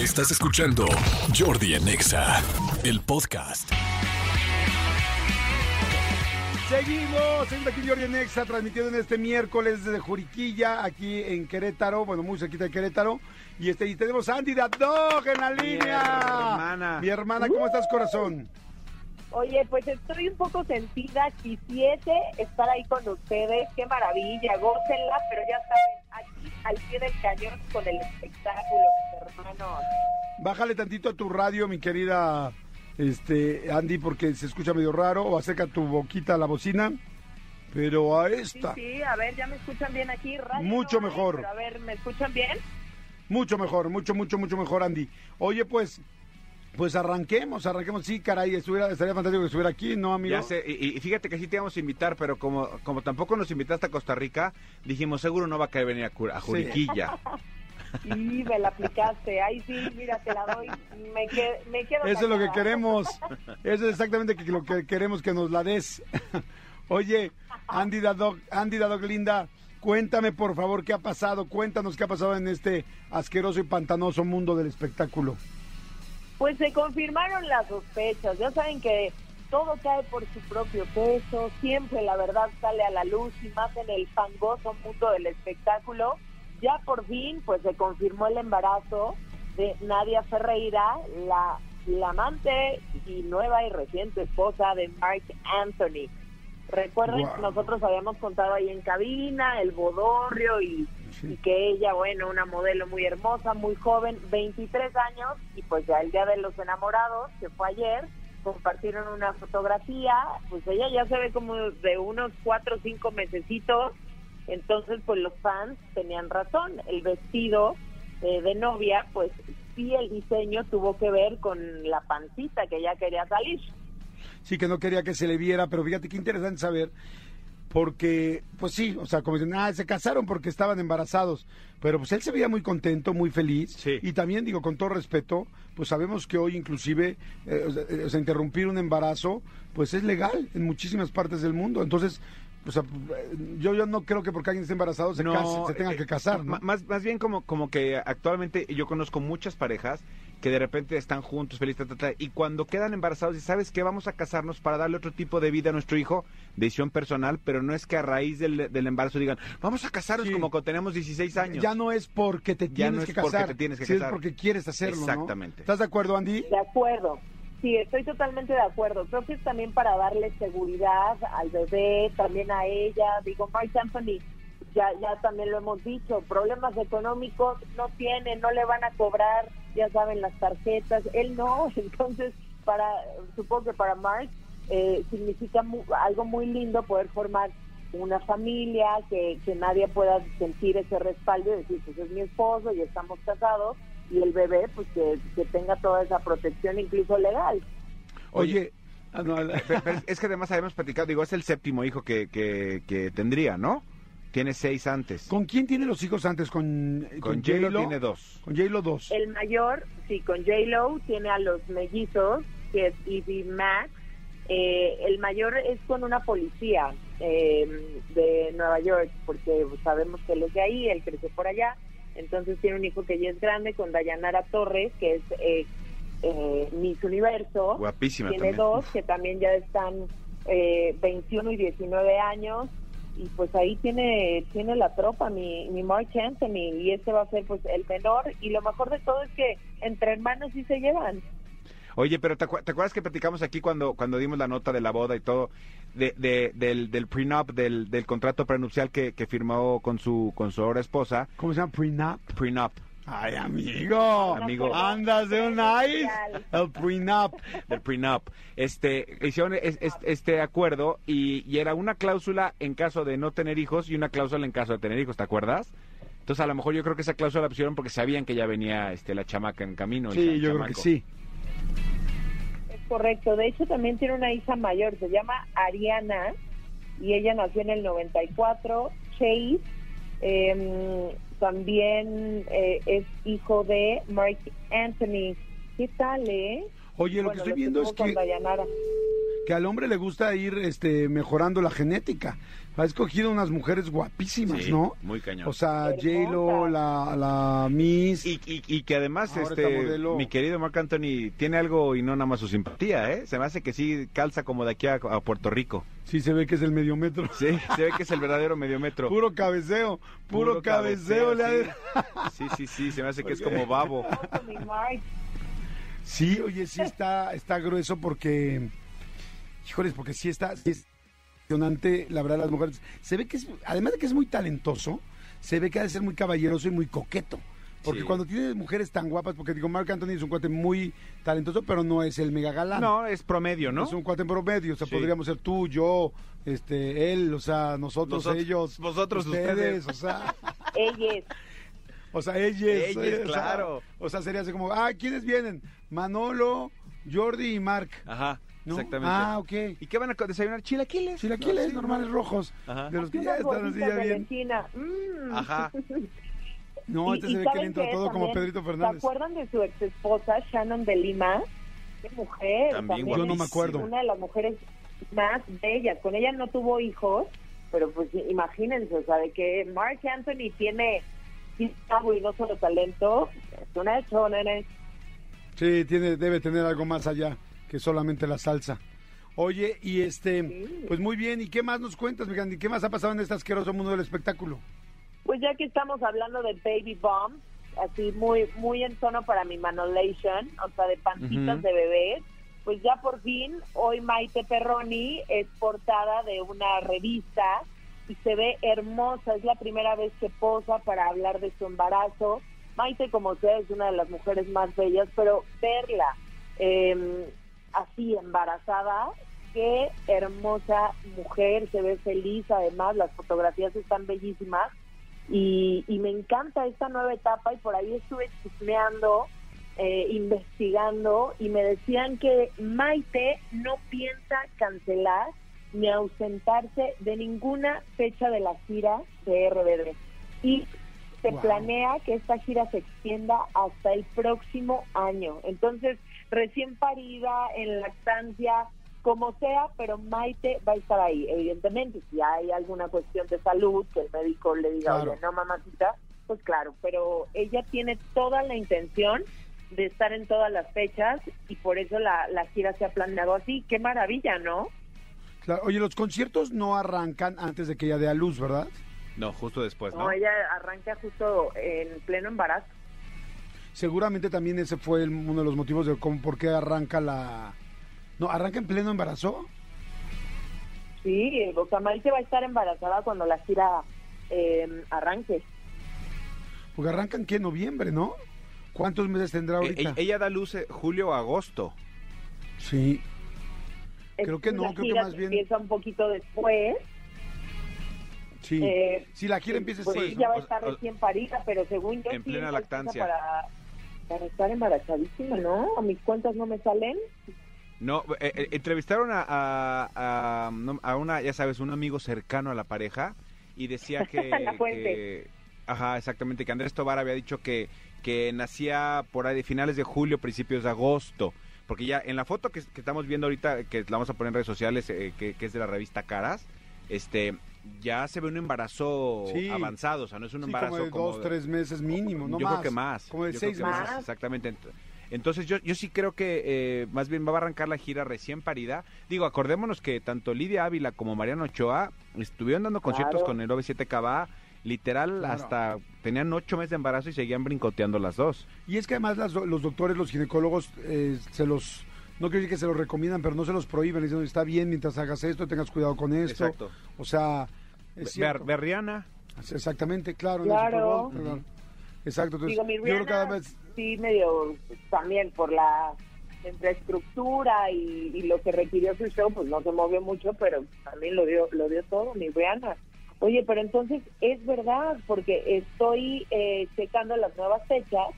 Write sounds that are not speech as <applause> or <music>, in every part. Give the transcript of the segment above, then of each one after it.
Estás escuchando Jordi en Exa, el podcast. Seguimos, seguimos aquí Jordi en Exa, transmitiendo en este miércoles desde Juriquilla, aquí en Querétaro, bueno, muy cerquita de Querétaro. Y, este, y tenemos a Andy Dog en la línea. hermana. Mi hermana, ¿cómo estás, corazón? Oye, pues estoy un poco sentida. Quisiese estar ahí con ustedes. Qué maravilla, gócenla, pero ya saben, al pie del cañón con el espectáculo, mis hermanos. Bájale tantito a tu radio, mi querida este, Andy, porque se escucha medio raro, o acerca tu boquita a la bocina. Pero a esta, sí, a ver, ya me escuchan bien aquí. Radio Mucho no mejor. a ver, ¿me escuchan bien? mucho mejor, mucho, mucho, mucho mejor, Andy. Oye, pues, pues arranquemos, arranquemos. Sí, caray, estuviera, estaría fantástico que estuviera aquí, ¿no, amigo? Ya sé, y, y fíjate que sí te íbamos a invitar, pero como, como tampoco nos invitaste a Costa Rica, dijimos, seguro no va a querer venir a, a Juriquilla. <laughs> Y me la aplicaste. Ahí sí, mira, te la doy. Me, que- me quedo Eso es lo que queremos. <laughs> Eso es exactamente lo que queremos que nos la des. <laughs> Oye, Andy Dadog, Andy Dadog Linda, cuéntame por favor qué ha pasado. Cuéntanos qué ha pasado en este asqueroso y pantanoso mundo del espectáculo. Pues se confirmaron las sospechas. Ya saben que todo cae por su propio peso. Siempre la verdad sale a la luz y más en el fangoso mundo del espectáculo. Ya por fin, pues se confirmó el embarazo de Nadia Ferreira, la, la amante y nueva y reciente esposa de Mark Anthony. Recuerden, Guau. nosotros habíamos contado ahí en cabina el bodorrio y. y que ella, bueno, una modelo muy hermosa, muy joven, 23 años, y pues ya el Día de los Enamorados, que fue ayer, compartieron una fotografía, pues ella ya se ve como de unos 4 o 5 mesecitos, entonces pues los fans tenían razón, el vestido eh, de novia, pues sí el diseño tuvo que ver con la pancita que ella quería salir. Sí, que no quería que se le viera, pero fíjate qué interesante saber. Porque, pues sí, o sea, como dicen, ah, se casaron porque estaban embarazados. Pero pues él se veía muy contento, muy feliz. Sí. Y también, digo, con todo respeto, pues sabemos que hoy inclusive, eh, o sea, eh, o sea, interrumpir un embarazo, pues es legal en muchísimas partes del mundo. Entonces, o sea, eh, yo, yo no creo que porque alguien esté embarazado se, case- se tenga eh, que casar, Más, más bien como, como que actualmente yo conozco muchas parejas que de repente están juntos, felices, ta, ta, ta, y cuando quedan embarazados y sabes que vamos a casarnos para darle otro tipo de vida a nuestro hijo, decisión personal, pero no es que a raíz del, del embarazo digan, vamos a casarnos Sí. como cuando tenemos 16 años. Ya no es porque te Ya tienes no es que porque casar. te tienes que sí casar. es porque quieres hacerlo, ¿no? Exactamente. ¿Estás de acuerdo, Andy? De acuerdo. Sí, estoy totalmente de acuerdo. Creo que es también para darle seguridad al bebé, también a ella. Digo, Mark Anthony, ya, ya también lo hemos dicho, problemas económicos no tiene, no le van a cobrar, ya saben, las tarjetas. Él no, <laughs> entonces, para supongo que para Mark eh, significa mu- algo muy lindo poder formar una familia, que, que nadie pueda sentir ese respaldo y decir, pues es mi esposo y estamos casados, y el bebé, pues que, que tenga toda esa protección, incluso legal. Oye, ah, es que además habíamos platicado, digo, es el séptimo hijo que, que, que tendría, ¿no? Tiene seis antes. ¿con quién tiene los hijos antes? ¿Con, Con J-Lo tiene dos. Con J-Lo dos. El mayor, sí, con J-Lo, tiene a los mellizos, que es Evie Max. Eh, el mayor es con una policía eh, de Nueva York, porque sabemos que él es de ahí, él creció por allá. Entonces tiene un hijo que ya es grande con Dayanara Torres, que es eh, eh, Miss Universo. Guapísima Tiene también. dos que también ya están eh, 21 y 19 años. Y pues ahí tiene tiene la tropa, mi, mi Mark Anthony. Y este va a ser pues el menor. Y lo mejor de todo es que entre hermanos sí se llevan. Oye, pero ¿te, acu- te acuerdas que platicamos aquí cuando, cuando dimos la nota de la boda y todo, de, de- del, del prenup, del, del contrato prenupcial que, que firmó con su, con su ahora esposa? ¿Cómo se llama? Prenup. Prenup. Ay, amigo. Amigo. Andas de un nice. El prenup. del prenup. Este, hicieron es- es- este acuerdo y, y era una cláusula en caso de no tener hijos y una cláusula en caso de tener hijos, ¿te acuerdas? Entonces a lo mejor yo creo que esa cláusula la pusieron porque sabían que ya venía este la chamaca en camino. el Sí, yo creo que sí. Es correcto. De hecho, también tiene una hija mayor. Se llama Ariana. Y ella nació en el 94. Chase. eh, también eh, es hijo de Mark Anthony. ¿Qué tal, eh? Oye, lo Bueno, que estoy viendo es que. Que al hombre le gusta ir este, mejorando la genética. Ha escogido unas mujeres guapísimas, Sí, ¿no? muy cañón. O sea. J-Lo, la, la Miss. Y, y- y que además, Ahora este, modelo. mi querido Marc Anthony tiene algo y no nada más su simpatía, ¿eh? Se me hace que sí calza como de aquí a, a Puerto Rico. Sí, se ve que es el medio metro. Sí, se ve que es el verdadero mediometro. Puro cabeceo, puro, cabeceo. le ha- sí. sí, sí, sí, se me hace que es como babo. Sí, oye, sí está, está grueso porque, híjoles, porque sí está, sí es impresionante, la verdad, las mujeres. Se ve que es, además de que es muy talentoso, se ve que ha de ser muy caballeroso y muy coqueto. Porque Sí. cuando tienes mujeres tan guapas, porque digo, Marc Anthony es un cuate muy talentoso, pero no es el mega galán. No, es promedio, ¿no? Es un cuate en promedio, o sea, Sí. podríamos ser tú, yo, este, él, o sea, nosotros, Nosotros- ellos, vosotros, ustedes, ustedes. o sea, <laughs> Ella es. o sea, ellos, Ellos, eh, o sea, claro. O sea, sería así como, ah, ¿quiénes vienen? Manolo, Jordi y Marc. Ajá, ¿no? exactamente. Ah, ok. ¿Y qué van a desayunar? Chilaquiles. Chilaquiles Sí, normales ¿no? rojos, Ajá. de los que ya están así ya de bien. Mm. Ajá. <laughs> No, Y- este y se ve que le ¿saben entra qué todo como también? Pedrito ¿Se Fernández. acuerdan de su ex esposa, Shannon de Lima? Qué mujer. También Yo no me acuerdo. Una de las mujeres más bellas. Con ella no tuvo hijos, pero pues imagínense, o sea, de que Mark Anthony tiene y no solo talento, es una hecho, nene. Sí, tiene, debe tener algo más allá que solamente la salsa. Oye, y este, Sí. pues muy bien, ¿y qué más nos cuentas, mi Candy? ¿Qué más ha pasado en este asqueroso mundo del espectáculo? Pues ya que estamos hablando de baby bomb, así muy muy en tono para mi manolation, o sea, de pancitas Ujú. de bebés, pues ya por fin hoy Maite Perroni es portada de una revista y se ve hermosa, es la primera vez que posa para hablar de su embarazo. Maite, como sea, es una de las mujeres más bellas, pero verla eh, así embarazada, qué hermosa mujer, se ve feliz, además las fotografías están bellísimas y, y me encanta esta nueva etapa y por ahí estuve chismeando, eh, investigando y me decían que Maite no piensa cancelar ni ausentarse de ninguna fecha de la gira de RBD y se Wow. planea que esta gira se extienda hasta el próximo año. Entonces, recién parida, en lactancia, como sea, pero Maite va a estar ahí. Evidentemente, si hay alguna cuestión de salud, que el médico le diga, Claro. oye, no, mamacita, pues claro, pero ella tiene toda la intención de estar en todas las fechas y por eso la, la gira se ha planeado así. Qué maravilla, ¿no? Claro, oye, los conciertos no arrancan antes de que ella dé a luz, ¿verdad? No, justo después, no, ¿no? ella arranca justo en pleno embarazo. Seguramente también ese fue el- uno de los motivos de cómo, por qué arranca la... No, arranca en pleno embarazo. Sí, o sea, Maite va a estar embarazada cuando la gira eh, arranque. Porque arrancan que en noviembre, ¿no? ¿Cuántos meses tendrá Eh, ahorita? ella, ella da luz eh, julio o agosto. Sí. Creo que no, creo que más bien- Empieza un poquito después. Sí. eh, si la gira empieza pues después, sí, ya ¿no? va a estar O- recién parida, pero según yo En sí, plena ella lactancia. Para, para estar embarazadísima, ¿no? A mis cuentas no me salen. No, eh, eh, entrevistaron a, a, a- una, ya sabes, un amigo cercano a la pareja y decía <laughs> que... Ajá, exactamente, que Andrés Tobar había dicho que, que nacía por ahí de finales de julio, principios de agosto. Porque ya en la foto que, que estamos viendo ahorita, que la vamos a poner en redes sociales, eh, que, que es de la revista Caras, este ya se ve un embarazo Sí. avanzado, o sea, no es un Sí, embarazo como de dos, tres meses mínimo, no yo más. creo que más. Como de yo seis meses. más. Exactamente. Ent- Entonces yo, yo sí creo que eh, más bien va a arrancar la gira recién parida. Digo, acordémonos que tanto Lidia Ávila como Mariano Ochoa estuvieron dando conciertos Claro. con el 97KB. Literal, Claro. hasta tenían ocho meses de embarazo y seguían brincoteando las dos. Y es que además las do- los doctores, los ginecólogos, eh, se los, no quiero decir que se los recomiendan, pero no se los prohíben. Dicen, está bien mientras hagas esto, tengas cuidado con esto. Exacto. O sea, es Rihanna. Exactamente, claro. en el Claro. Super Bowl, claro. Exacto, entonces Digo, mi yo creo que cada Rihanna vez... sí medio pues, también por la infraestructura y, y lo que requirió su show, pues no se movió mucho, pero también lo dio, lo dio todo, mi Rihanna. Oye, pero entonces es verdad, porque estoy eh, checando las nuevas fechas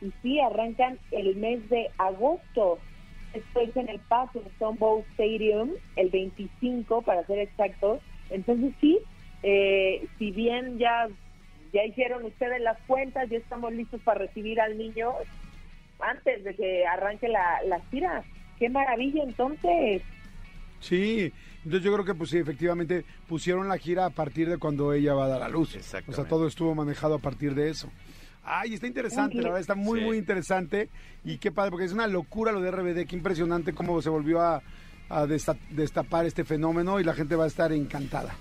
y sí arrancan el mes de agosto. Estoy en el Paso Stone Bowl Stadium el 25, para ser exactos. Entonces sí, eh, si bien ya ya hicieron ustedes las cuentas, ya estamos listos para recibir al niño antes de que arranque la, la gira. ¡Qué maravilla entonces! Sí, entonces yo creo que pues sí, efectivamente pusieron la gira a partir de cuando ella va a dar a luz. O sea, todo estuvo manejado a partir de eso. Ay, está interesante, la verdad, está muy, Sí. muy interesante. Y qué padre, porque es una locura lo de RBD, qué impresionante cómo se volvió a, a desta- destapar este fenómeno y la gente va a estar encantada.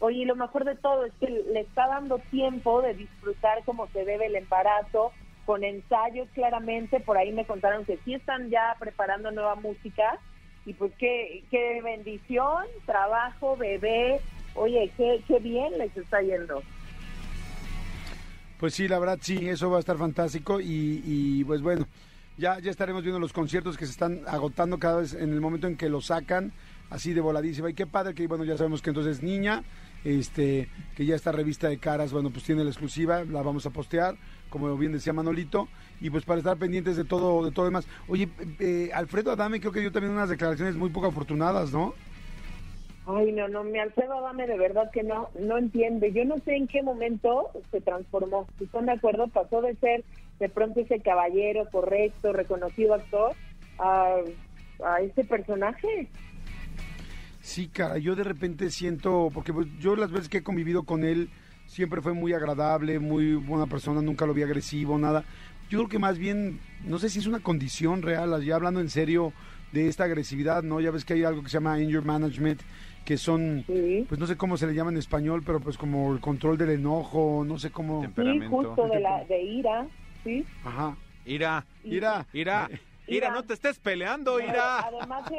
Oye, y lo mejor de todo es que le está dando tiempo de disfrutar como se debe el embarazo, con ensayos claramente. Por ahí me contaron que sí están ya preparando nueva música. Y pues qué, qué bendición, trabajo, bebé. Oye, qué, qué bien les está yendo. Pues sí, la verdad sí, eso va a estar fantástico y, y, pues bueno, ya, ya estaremos viendo los conciertos que se están agotando cada vez en el momento en que lo sacan, así de voladísima. Y qué padre que, bueno, ya sabemos que entonces niña, este, que ya esta revista de caras, bueno, pues tiene la exclusiva, la vamos a postear, como bien decía Manolito, y pues para estar pendientes de todo, de todo demás. Oye, eh, Alfredo Adame creo que dio también unas declaraciones muy poco afortunadas, ¿no? Ay, no, no, mi Alfredo Adame de verdad que no, no entiende. Yo no sé en qué momento se transformó. Si están de acuerdo, pasó de ser de pronto ese caballero correcto, reconocido actor, a, a ese personaje. Sí, cara, yo de repente siento, porque pues, yo las veces que he convivido con él, siempre fue muy agradable, muy buena persona, nunca lo vi agresivo, nada. Yo creo que más bien, no sé si es una condición real, ya hablando en serio de esta agresividad, ¿no? Ya ves que hay algo que se llama anger management, que son, Sí. pues no sé cómo se le llama en español, pero pues como el control del enojo, no sé cómo... Sí, Temperamento. justo de, la, de ira, ¿sí? Ajá. Ira, Mira, <laughs> Ira, Ira, no te estés peleando, Ira. Además de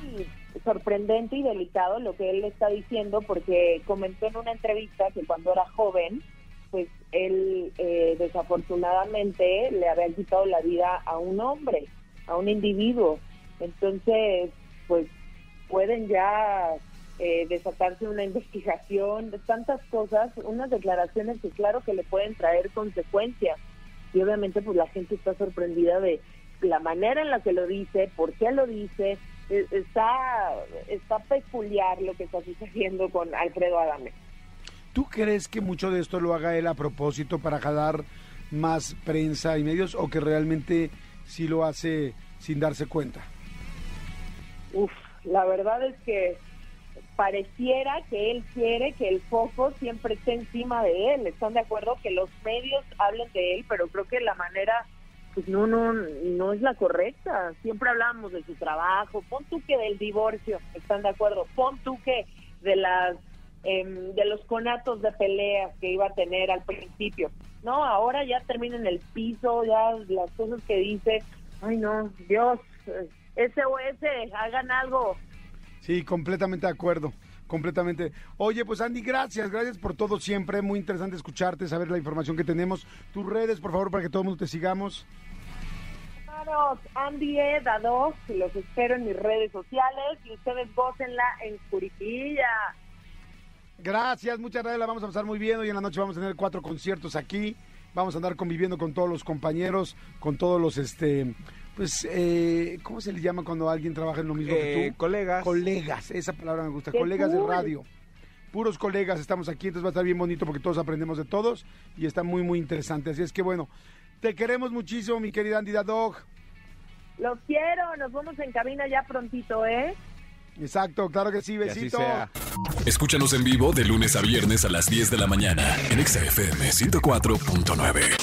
sí, sorprendente y delicado lo que él está diciendo porque comentó en una entrevista que cuando era joven, pues él eh, desafortunadamente le había quitado la vida a un hombre, a un individuo. Entonces, pues pueden ya eh, desatarse una investigación, de tantas cosas, unas declaraciones que claro que le pueden traer consecuencias. Y obviamente pues la gente está sorprendida de la manera en la que lo dice, por qué lo dice. Eh, Está, está peculiar lo que está sucediendo con Alfredo Adame. ¿Tú crees que mucho de esto lo haga él a propósito para jalar más prensa y medios o que realmente sí lo hace sin darse cuenta? Uf, la verdad es que pareciera que él quiere que el foco siempre esté encima de él. ¿Están de acuerdo que los medios hablen de él? Pero creo que la manera, pues no, no, no es la correcta. Siempre hablamos de su trabajo. Pon tú que del divorcio, ¿están de acuerdo? Pon tú que de las em, de los conatos de peleas que iba a tener al principio. No, ahora ya termina en el piso, ya las cosas que dice. Ay, no, Dios, SOS, hagan algo. Sí, completamente de acuerdo, completamente. Oye, pues Andy, gracias, gracias por todo siempre, muy interesante escucharte, saber la información que tenemos. Tus redes, por favor, para que todo el mundo te sigamos. Hermanos, Andy E. Dados, los espero en mis redes sociales y ustedes gócenla en Curitiba. Gracias, muchas gracias, la vamos a pasar muy bien. Hoy en la noche vamos a tener cuatro conciertos aquí. Vamos a andar conviviendo con todos los compañeros, con todos los, este, pues, eh, ¿cómo se le llama cuando alguien trabaja en lo mismo que Eh, tú? colegas. Colegas, esa palabra me gusta, ¡Qué colegas de radio. Puros colegas estamos aquí, entonces va a estar bien bonito porque todos aprendemos de todos y está muy, muy interesante. Así es que bueno, te queremos muchísimo, mi querida Andy Dog. Los quiero, nos vemos en cabina ya prontito, ¿eh? Exacto, claro que sí, besito. Escúchanos en vivo de lunes a viernes a las 10 de la mañana en Exa FM 104.9.